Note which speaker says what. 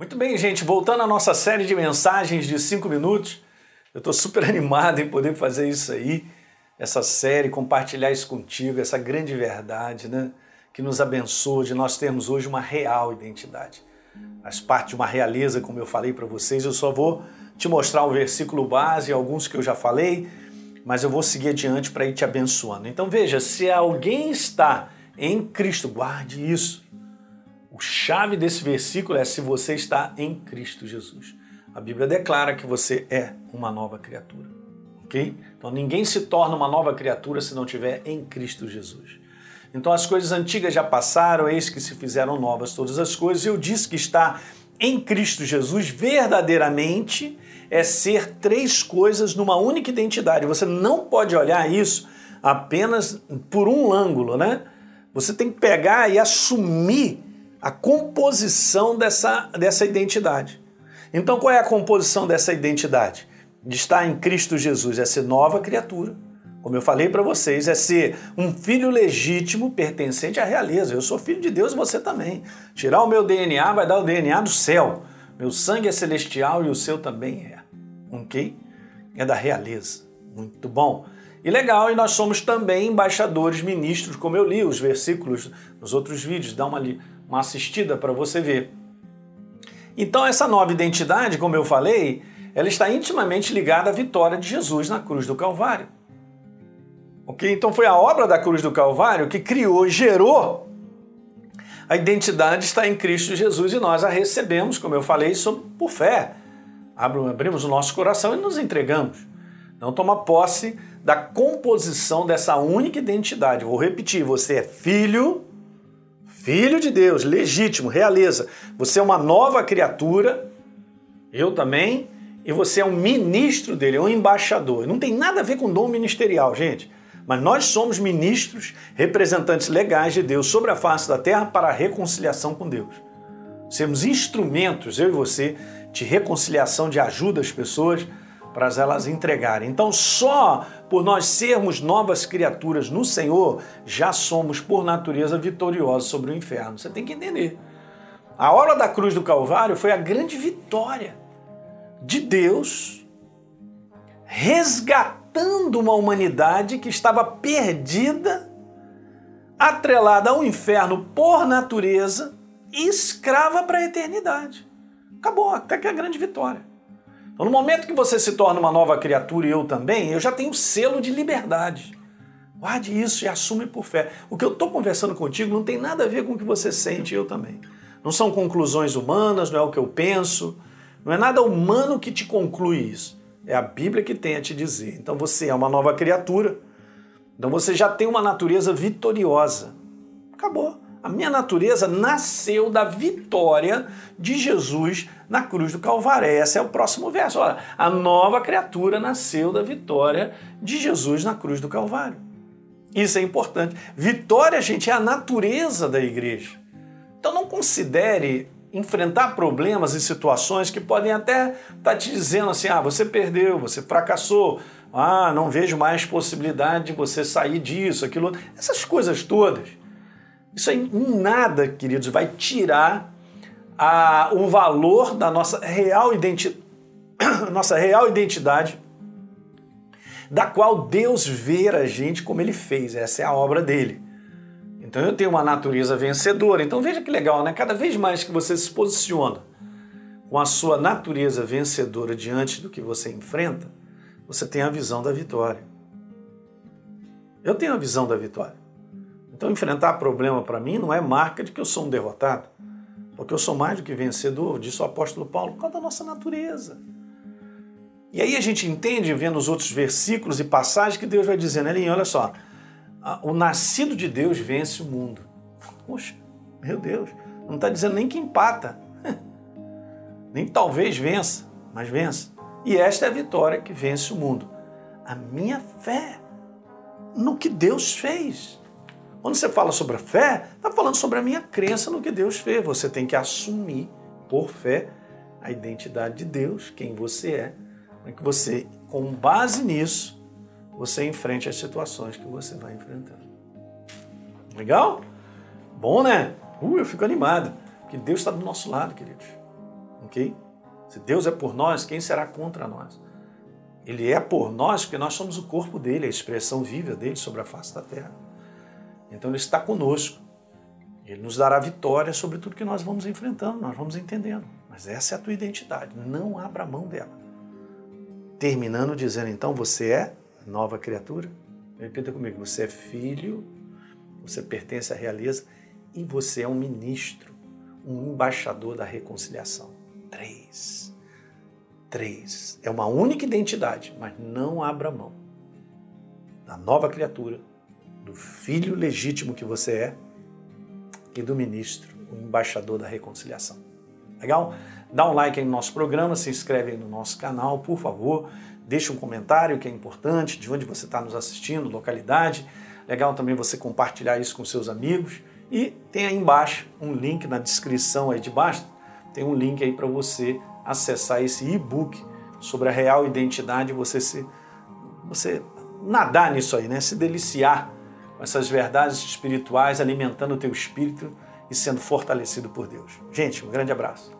Speaker 1: Muito bem, gente, voltando à nossa série de mensagens de cinco minutos, eu estou super animado em poder fazer isso aí, essa série, compartilhar isso contigo, essa grande verdade, né? Que nos abençoa de nós termos hoje uma real identidade. Faz parte de uma realeza, como eu falei para vocês, eu só vou te mostrar um versículo base, alguns que eu já falei, mas eu vou seguir adiante para ir te abençoando. Então veja, se alguém está em Cristo, guarde isso chave desse versículo é se você está em Cristo Jesus. A Bíblia declara que você é uma nova criatura. Ok? Então ninguém se torna uma nova criatura se não tiver em Cristo Jesus. Então as coisas antigas já passaram, eis que se fizeram novas todas as coisas. Eu disse que está em Cristo Jesus verdadeiramente é ser três coisas numa única identidade. Você não pode olhar isso apenas por um ângulo, né? Você tem que pegar e assumir a composição dessa, dessa identidade. Então, qual é a composição dessa identidade? De estar em Cristo Jesus é ser nova criatura. Como eu falei para vocês, é ser um filho legítimo pertencente à realeza. Eu sou filho de Deus e você também. Tirar o meu DNA vai dar o DNA do céu. Meu sangue é celestial e o seu também é. Ok? É da realeza. Muito bom. E legal, e nós somos também embaixadores, ministros, como eu li os versículos nos outros vídeos. Dá uma, uma assistida para você ver. Então, essa nova identidade, como eu falei, ela está intimamente ligada à vitória de Jesus na cruz do Calvário. Ok? Então, foi a obra da cruz do Calvário que criou, gerou a identidade está em Cristo Jesus e nós a recebemos, como eu falei, por fé. Abrimos o nosso coração e nos entregamos. Não toma posse da composição dessa única identidade. Vou repetir: você é filho Filho de Deus, legítimo, realeza. Você é uma nova criatura, eu também, e você é um ministro dele, é um embaixador. Não tem nada a ver com dom ministerial, gente. Mas nós somos ministros, representantes legais de Deus sobre a face da terra para a reconciliação com Deus. Sermos instrumentos, eu e você, de reconciliação, de ajuda às pessoas para elas entregarem. Então, só por nós sermos novas criaturas no Senhor, já somos, por natureza, vitoriosos sobre o inferno. Você tem que entender. A obra da cruz do Calvário foi a grande vitória de Deus resgatando uma humanidade que estava perdida, atrelada ao inferno por natureza escrava para a eternidade. Acabou, até que é a grande vitória. Então, no momento que você se torna uma nova criatura e eu também, eu já tenho selo de liberdade. Guarde isso e assume por fé. O que eu estou conversando contigo não tem nada a ver com o que você sente, eu também. Não são conclusões humanas, não é o que eu penso, não é nada humano que te conclui isso. É a Bíblia que tem a te dizer. Então você é uma nova criatura, então você já tem uma natureza vitoriosa. Acabou. A minha natureza nasceu da vitória de Jesus na cruz do Calvário. Esse é o próximo verso. Olha, a nova criatura nasceu da vitória de Jesus na cruz do Calvário. Isso é importante. Vitória, gente, é a natureza da igreja. Então não considere enfrentar problemas e situações que podem até estar tá te dizendo assim: ah, você perdeu, você fracassou, ah, não vejo mais possibilidade de você sair disso, aquilo. Essas coisas todas isso aí em nada, queridos, vai tirar a, o valor da nossa real, identi nossa real identidade, da qual Deus vê a gente como Ele fez. Essa é a obra dele. Então eu tenho uma natureza vencedora. Então veja que legal, né? Cada vez mais que você se posiciona com a sua natureza vencedora diante do que você enfrenta, você tem a visão da vitória. Eu tenho a visão da vitória. Então, enfrentar problema para mim não é marca de que eu sou um derrotado, porque eu sou mais do que vencedor, disse o apóstolo Paulo, por causa da nossa natureza. E aí a gente entende, vendo os outros versículos e passagens, que Deus vai dizendo, Elinho, olha só, o nascido de Deus vence o mundo. Poxa, meu Deus, não está dizendo nem que empata, nem talvez vença, mas vença. E esta é a vitória que vence o mundo. A minha fé no que Deus fez. Quando você fala sobre a fé, está falando sobre a minha crença no que Deus fez. Você tem que assumir, por fé, a identidade de Deus, quem você é, para que você, com base nisso, você enfrente as situações que você vai enfrentando. Legal? Bom, né? Uh, eu fico animado, porque Deus está do nosso lado, queridos. ok? Se Deus é por nós, quem será contra nós? Ele é por nós porque nós somos o corpo dele, a expressão viva dele sobre a face da terra. Então ele está conosco. Ele nos dará vitória sobre tudo que nós vamos enfrentando, nós vamos entendendo. Mas essa é a tua identidade, não abra mão dela. Terminando dizendo então, você é nova criatura. Repita comigo, você é filho, você pertence à realeza e você é um ministro, um embaixador da reconciliação. Três. Três. É uma única identidade, mas não abra mão da nova criatura, do filho legítimo que você é e do ministro, o embaixador da reconciliação. Legal? Dá um like aí no nosso programa, se inscreve aí no nosso canal, por favor. Deixa um comentário que é importante, de onde você está nos assistindo, localidade. Legal também você compartilhar isso com seus amigos. E tem aí embaixo um link na descrição aí de baixo, tem um link aí para você acessar esse e-book sobre a real identidade, você se você nadar nisso aí, né? Se deliciar com essas verdades espirituais, alimentando o teu espírito e sendo fortalecido por Deus. Gente, um grande abraço.